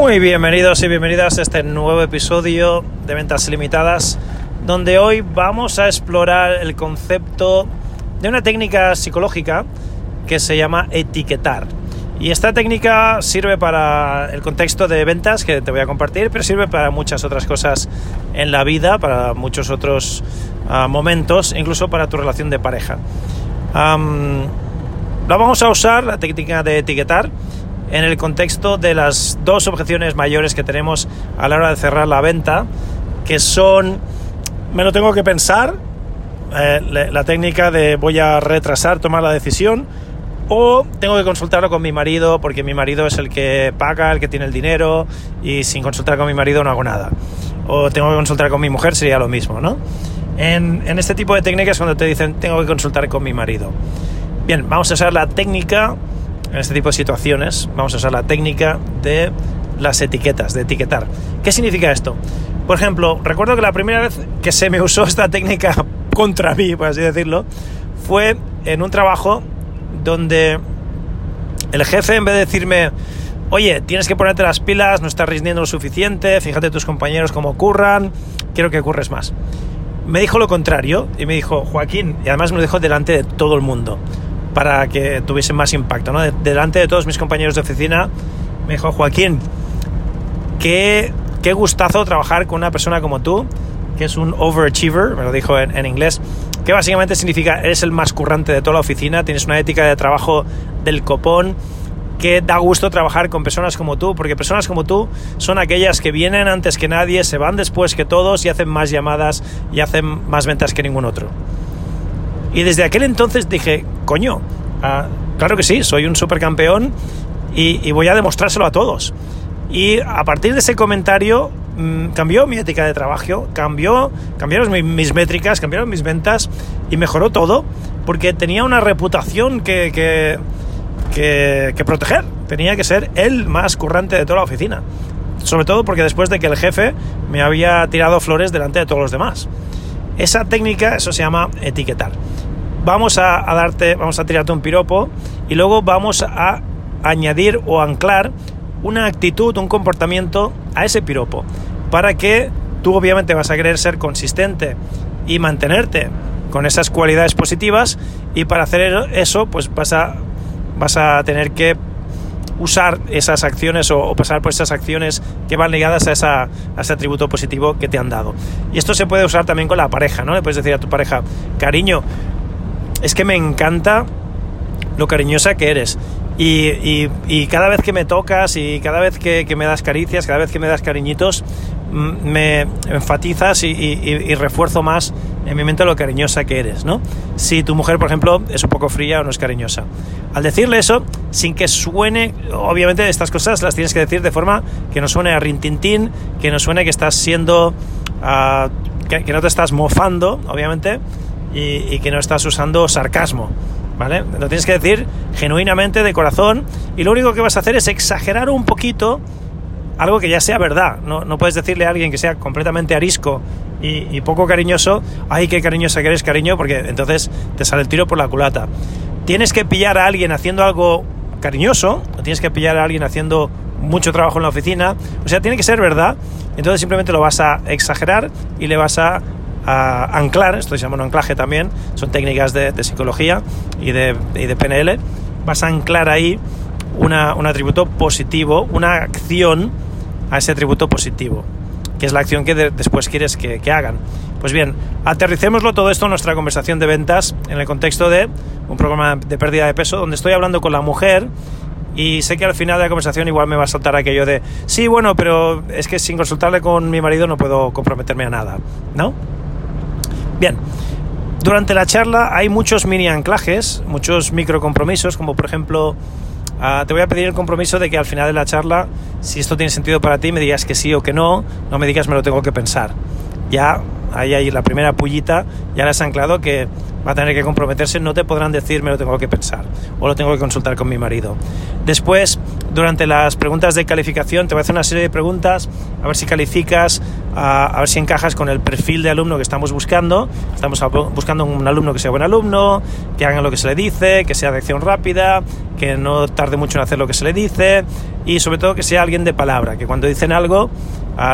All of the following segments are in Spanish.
Muy bienvenidos y bienvenidas a este nuevo episodio de Ventas Limitadas, donde hoy vamos a explorar el concepto de una técnica psicológica que se llama etiquetar. Y esta técnica sirve para el contexto de ventas que te voy a compartir, pero sirve para muchas otras cosas en la vida, para muchos otros uh, momentos, incluso para tu relación de pareja. La vamos a usar, la técnica de etiquetar, en el contexto de las dos objeciones mayores que tenemos a la hora de cerrar la venta, que son, me lo tengo que pensar, eh, la técnica de voy a retrasar tomar la decisión, o tengo que consultarlo con mi marido porque mi marido es el que paga, el que tiene el dinero, y sin consultar con mi marido no hago nada. O tengo que consultar con mi mujer, sería lo mismo, ¿no? En, en este tipo de técnicas cuando te dicen tengo que consultar con mi marido. Bien, vamos a usar la técnica en este tipo de situaciones vamos a usar la técnica de las etiquetas, de etiquetar. ¿Qué significa esto? Por ejemplo, recuerdo que la primera vez que se me usó esta técnica contra mí, por así decirlo, fue en un trabajo donde el jefe en vez de decirme, oye, tienes que ponerte las pilas, no estás rindiendo lo suficiente, fíjate tus compañeros cómo curran, quiero que curres más. Me dijo lo contrario y me dijo, Joaquín, y además me lo dijo delante de todo el mundo para que tuviesen más impacto. delante de todos mis compañeros de oficina me dijo, Joaquín, qué, qué gustazo trabajar con una persona como tú, que es un overachiever, me lo dijo en, en inglés, que básicamente significa eres el más currante de toda la oficina, tienes una ética de trabajo del copón, que da gusto trabajar con personas como tú, porque personas como tú son aquellas que vienen antes que nadie, se van después que todos y hacen más llamadas y hacen más ventas que ningún otro. Y desde aquel entonces dije, coño, ah, claro que sí, soy un supercampeón y, y voy a demostrárselo a todos. Y a partir de ese comentario mmm, cambió mi ética de trabajo, cambió, cambiaron mis, métricas, cambiaron mis ventas y mejoró todo porque tenía una reputación que, que, que, proteger. Tenía que ser el más currante de toda la oficina. Sobre todo porque después de que el jefe me había tirado flores delante de todos los demás. Esa técnica, eso se llama etiquetar. Vamos a, darte, vamos a tirarte un piropo y luego vamos a añadir o anclar una actitud, un comportamiento a ese piropo para que tú obviamente vas a querer ser consistente y mantenerte con esas cualidades positivas y para hacer eso pues vas a, vas a tener que usar esas acciones o, o, pasar por esas acciones que van ligadas a, esa, a, ese atributo positivo que te han dado. Y esto se puede usar también con la pareja, ¿no? Le puedes decir a tu pareja, cariño, es que me encanta lo cariñosa que eres. Y, y, cada vez que me tocas y cada vez que, que, me das caricias, cada vez que me das cariñitos, me enfatizas y, y, refuerzo más en mi mente lo cariñosa que eres, ¿no? Si tu mujer, por ejemplo, es un poco fría o no es cariñosa. Al decirle eso, sin que suene, obviamente estas cosas las tienes que decir de forma que no suene a rintintín, que no suene que estás siendo, uh, que, que, no te estás mofando, obviamente, y, que no estás usando sarcasmo. ¿Vale? Lo tienes que decir genuinamente, de corazón, y lo único que vas a hacer es exagerar un poquito algo que ya sea verdad. No, no puedes decirle a alguien que sea completamente arisco y, y, poco cariñoso, ay, qué cariñosa que eres, cariño, porque entonces te sale el tiro por la culata. Tienes que pillar a alguien haciendo algo cariñoso, tienes que pillar a alguien haciendo mucho trabajo en la oficina, o sea, tiene que ser verdad, entonces simplemente lo vas a exagerar y le vas a a anclar, esto se llama un anclaje también, son técnicas de, de psicología y de, y de, PNL, vas a anclar ahí una, un atributo positivo, una acción a ese atributo positivo, que es la acción que de, después quieres que, que, hagan. Pues bien, aterricémoslo todo esto en nuestra conversación de ventas en el contexto de un programa de pérdida de peso donde estoy hablando con la mujer y sé que al final de la conversación igual me va a saltar aquello de sí, bueno, pero es que sin consultarle con mi marido no puedo comprometerme a nada, ¿no? Bien, durante la charla hay muchos mini anclajes, muchos micro compromisos, como por ejemplo, ah, te voy a pedir el compromiso de que al final de la charla, si esto tiene sentido para ti, me digas que sí o que no, no me digas me lo tengo que pensar. Ya ahí hay la primera pullita, ya le has anclado que va a tener que comprometerse, no te podrán decir me lo tengo que pensar o lo tengo que consultar con mi marido. Después, durante las preguntas de calificación, te voy a hacer una serie de preguntas a ver si calificas, a, ver si encajas con el perfil de alumno que estamos buscando. Estamos buscando un alumno que sea buen alumno, que haga lo que se le dice, que sea de acción rápida, que no tarde mucho en hacer lo que se le dice y sobre todo que sea alguien de palabra, que cuando dicen algo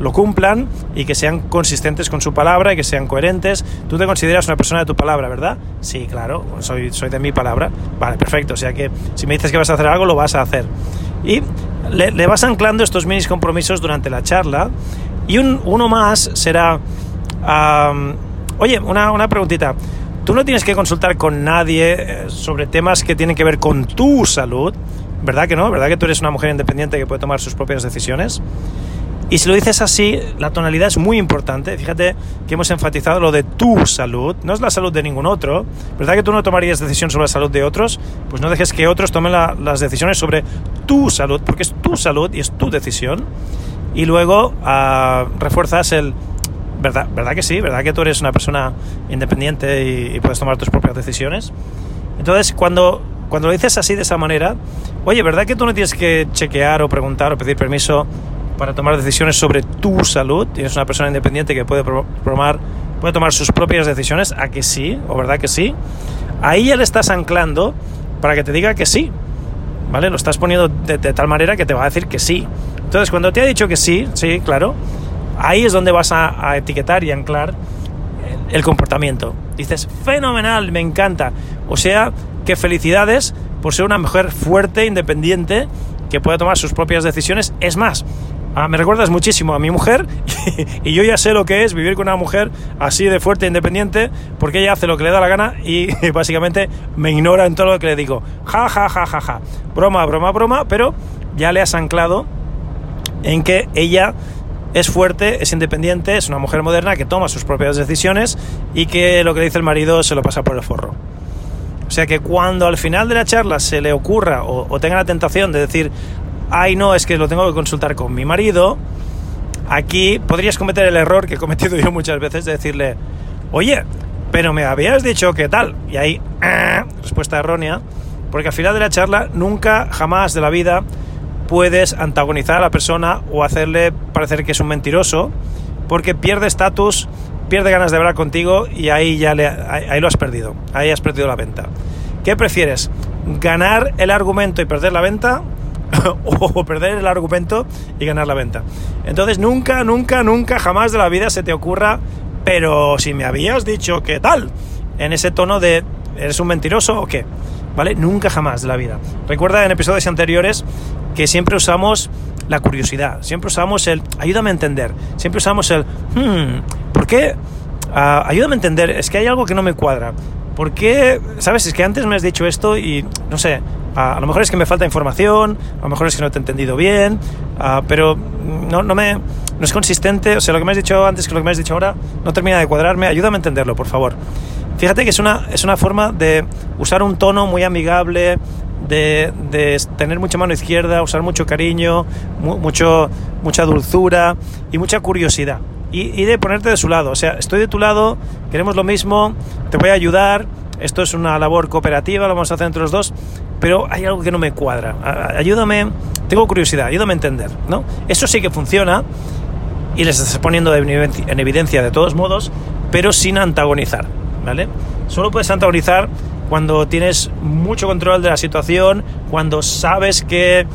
lo cumplan y que sean consistentes con su palabra y que sean coherentes. Tú te consideras una persona de tu palabra, ¿verdad? Sí, claro, soy, soy de mi palabra. Vale, perfecto. O sea que si me dices que vas a hacer algo, lo vas a hacer. Y le, vas anclando estos minis compromisos durante la charla. Y un, uno más será, oye, una, una preguntita. Tú no tienes que consultar con nadie eh, sobre temas que tienen que ver con tu salud, ¿verdad que no? ¿Verdad que tú eres una mujer independiente que puede tomar sus propias decisiones? Y si lo dices así, la tonalidad es muy importante. Fíjate que hemos enfatizado lo de tu salud, no es la salud de ningún otro. ¿Verdad que tú no tomarías decisión sobre la salud de otros? Pues no dejes que otros tomen las decisiones sobre tu salud, porque es tu salud y es tu decisión. Y luego uh, refuerzas el... ¿Verdad, ¿Verdad que sí? ¿Verdad que tú eres una persona independiente y, y puedes tomar tus propias decisiones? Entonces, cuando cuando lo dices así de esa manera, oye, ¿verdad que tú no tienes que chequear o preguntar o pedir permiso para tomar decisiones sobre tu salud. Tienes una persona independiente que puede, puede tomar sus propias decisiones. ¿A que sí? ¿O verdad que sí? Ahí ya le estás anclando para que te diga que sí. ¿Vale? Lo estás poniendo de, tal manera que te va a decir que sí. Entonces, cuando te ha dicho que sí, sí, claro, ahí es donde vas a, etiquetar y anclar el comportamiento. Dices, fenomenal, me encanta. O sea, que felicidades por ser una mujer fuerte, independiente, que puede tomar sus propias decisiones. Es más, Ah, me recuerdas muchísimo a mi mujer y yo ya sé lo que es vivir con una mujer así de fuerte e independiente porque ella hace lo que le da la gana y básicamente me ignora en todo lo que le digo. Ja, ja, ja, ja, ja. Broma, broma, broma, pero ya le has anclado en que ella es fuerte, es independiente, es una mujer moderna que toma sus propias decisiones y que lo que le dice el marido se lo pasa por el forro. O sea que cuando al final de la charla se le ocurra o, o tenga la tentación de decir, ay no, es que lo tengo que consultar con mi marido, aquí podrías cometer el error que he cometido yo muchas veces de decirle, oye, pero me habías dicho que tal. Y ahí, eh, respuesta errónea, porque al final de la charla nunca, jamás de la vida puedes antagonizar a la persona o hacerle parecer que es un mentiroso, porque pierde estatus, pierde ganas de hablar contigo y ahí ya le, ahí lo has perdido, ahí has perdido la venta. ¿Qué prefieres? ¿Ganar el argumento y perder la venta? o perder el argumento y ganar la venta. Entonces nunca, nunca, nunca, jamás de la vida se te ocurra, pero si me habías dicho que tal, en ese tono de ¿eres un mentiroso o qué? ¿Vale? Nunca jamás de la vida. Recuerda en episodios anteriores que siempre usamos la curiosidad, siempre usamos el ayúdame a entender, siempre usamos el hmm, ¿por qué? Ah, ayúdame a entender, es que hay algo que no me cuadra. ¿Por qué? ¿Sabes? Es que antes me has dicho esto y no sé, a, lo mejor es que me falta información, a lo mejor es que no te he entendido bien, ah, pero no, no, me, no es consistente, o sea, lo que me has dicho antes que lo que me has dicho ahora no termina de cuadrarme, ayúdame a entenderlo, por favor. Fíjate que es una, es una forma de usar un tono muy amigable, de, de, tener mucha mano izquierda, usar mucho cariño, mucho, mucha dulzura y mucha curiosidad. Y, y, de ponerte de su lado. O sea, estoy de tu lado, queremos lo mismo, te voy a ayudar, esto es una labor cooperativa, lo vamos a hacer entre los dos, pero hay algo que no me cuadra. Ayúdame, tengo curiosidad, ayúdame a entender, ¿no? Eso sí que funciona y les estás poniendo en evidencia de todos modos, pero sin antagonizar, ¿vale? Solo puedes antagonizar cuando tienes mucho control de la situación, cuando sabes qué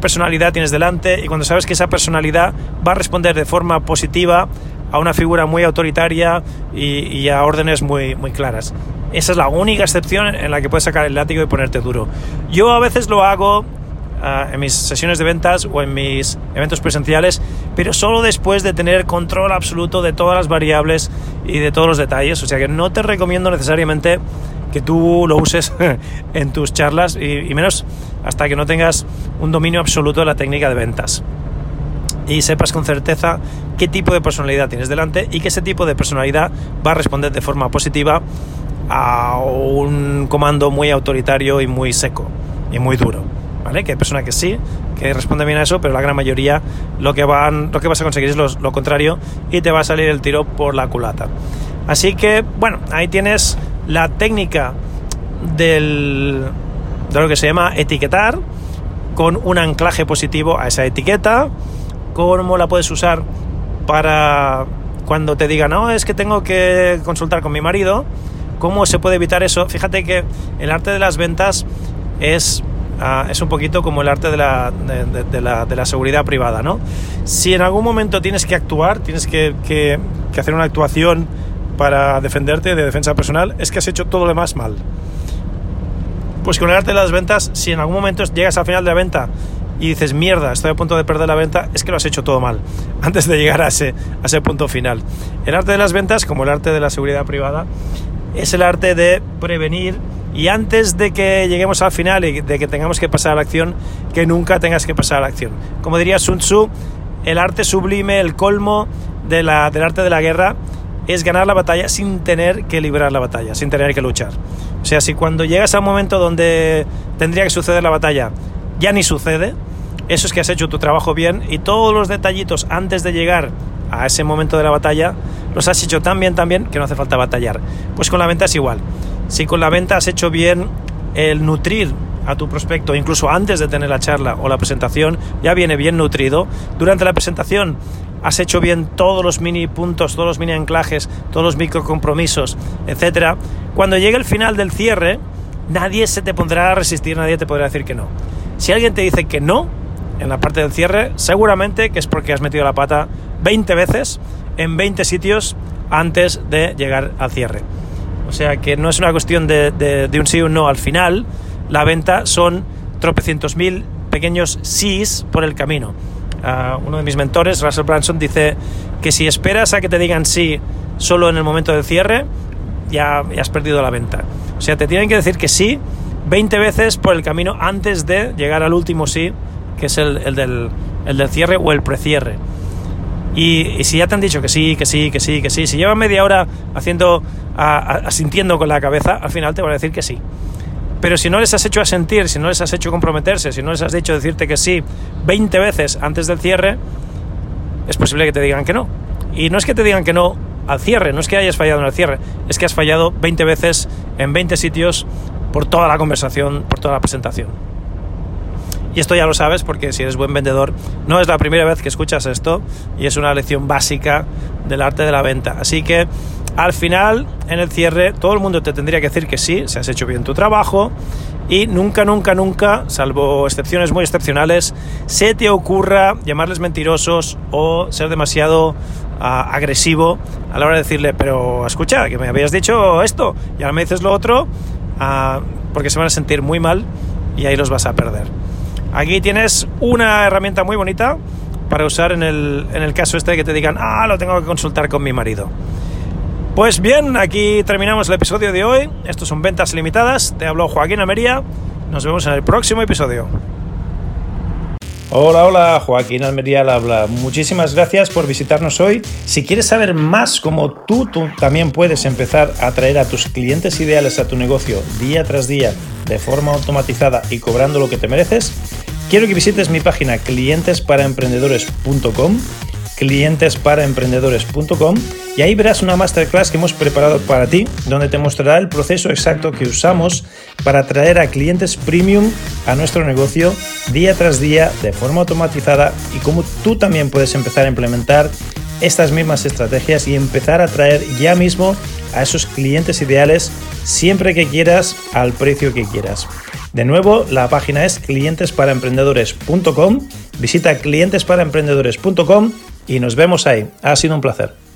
personalidad tienes delante y cuando sabes que esa personalidad va a responder de forma positiva a una figura muy autoritaria y, a órdenes muy, muy claras. Esa es la única excepción en la que puedes sacar el látigo y ponerte duro. Yo a veces lo hago ah, en mis sesiones de ventas o en mis eventos presenciales, pero solo después de tener control absoluto de todas las variables y de todos los detalles. O sea que no te recomiendo necesariamente que tú lo uses en tus charlas y menos hasta que no tengas un dominio absoluto de la técnica de ventas y sepas con certeza qué tipo de personalidad tienes delante y que ese tipo de personalidad va a responder de forma positiva a un comando muy autoritario y muy seco y muy duro. ¿Vale? Que hay personas que sí, que responden bien a eso, pero la gran mayoría lo que, van, lo que vas a conseguir es lo, contrario y te va a salir el tiro por la culata. Así que, bueno, ahí tienes la técnica del, de lo que se llama etiquetar con un anclaje positivo a esa etiqueta, cómo la puedes usar para cuando te digan, no, es que tengo que consultar con mi marido, ¿cómo se puede evitar eso? Fíjate que el arte de las ventas es, ah, es un poquito como el arte de la, de, la, de la, seguridad privada, ¿no? Si en algún momento tienes que actuar, tienes que, que, hacer una actuación para defenderte de defensa personal, es que has hecho todo lo demás mal. Pues con el arte de las ventas, si en algún momento llegas al final de la venta y dices, mierda, estoy a punto de perder la venta, es que lo has hecho todo mal antes de llegar a ese, a ese punto final. El arte de las ventas, como el arte de la seguridad privada, es el arte de prevenir y antes de que lleguemos al final y de que tengamos que pasar a la acción, que nunca tengas que pasar a la acción. Como diría Sun Tzu, el arte sublime, el colmo de del arte de la guerra es ganar la batalla sin tener que librar la batalla, sin tener que luchar. O sea, si cuando llegas a un momento donde tendría que suceder la batalla, ya ni sucede, eso es que has hecho tu trabajo bien y todos los detallitos antes de llegar a ese momento de la batalla los has hecho tan bien, tan que no hace falta batallar. Pues con la venta es igual. Si con la venta has hecho bien el nutrir a tu prospecto, incluso antes de tener la charla o la presentación, ya viene bien nutrido. Durante la presentación has hecho bien todos los mini puntos, todos los mini anclajes, todos los micro compromisos, etcétera. Cuando llegue el final del cierre, nadie se te pondrá a resistir, nadie te podrá decir que no. Si alguien te dice que no en la parte del cierre, seguramente que es porque has metido la pata 20 veces en 20 sitios antes de llegar al cierre. O sea que no es una cuestión de, un sí o un no al final, la venta son tropecientos mil pequeños sís por el camino. Ah, uno de mis mentores, Russell Branson, dice que si esperas a que te digan sí solo en el momento del cierre, ya, has perdido la venta. O sea, te tienen que decir que sí 20 veces por el camino antes de llegar al último sí, que es el, del, del, cierre o el precierre. Y, y, si ya te han dicho que sí, que sí, que sí, que sí, si llevan media hora haciendo, asintiendo con la cabeza, al final te van a decir que sí. Pero si no les has hecho asentir, si no les has hecho comprometerse, si no les has dicho decirte que sí 20 veces antes del cierre, es posible que te digan que no. Y no es que te digan que no al cierre, no es que hayas fallado en el cierre, es que has fallado 20 veces en 20 sitios por toda la conversación, por toda la presentación. Y esto ya lo sabes porque si eres buen vendedor, no es la primera vez que escuchas esto y es una lección básica del arte de la venta. Así que al final, en el cierre, todo el mundo te tendría que decir que sí, se has hecho bien tu trabajo y nunca, nunca, nunca, salvo excepciones muy excepcionales, se te ocurra llamarles mentirosos o ser demasiado ah, agresivo a la hora de decirle, pero escucha, que me habías dicho esto y ahora me dices lo otro, ah, porque se van a sentir muy mal y ahí los vas a perder. Aquí tienes una herramienta muy bonita para usar en el, en el caso este de que te digan, ah, lo tengo que consultar con mi marido. Pues bien, aquí terminamos el episodio de hoy. Estos son ventas limitadas. Te habló Joaquín Almería. Nos vemos en el próximo episodio. Hola, hola, Joaquín Almería al habla. Muchísimas gracias por visitarnos hoy. Si quieres saber más cómo tú, tú también puedes empezar a atraer a tus clientes ideales a tu negocio día tras día de forma automatizada y cobrando lo que te mereces, quiero que visites mi página clientesparaemprendedores.com clientesparaemprendedores.com y ahí verás una masterclass que hemos preparado para ti, donde te mostrará el proceso exacto que usamos para atraer a clientes premium a nuestro negocio día tras día de forma automatizada y cómo tú también puedes empezar a implementar estas mismas estrategias y empezar a atraer ya mismo a esos clientes ideales siempre que quieras al precio que quieras. De nuevo, la página es clientesparaemprendedores.com. Visita clientesparaemprendedores.com y nos vemos ahí. Ha sido un placer.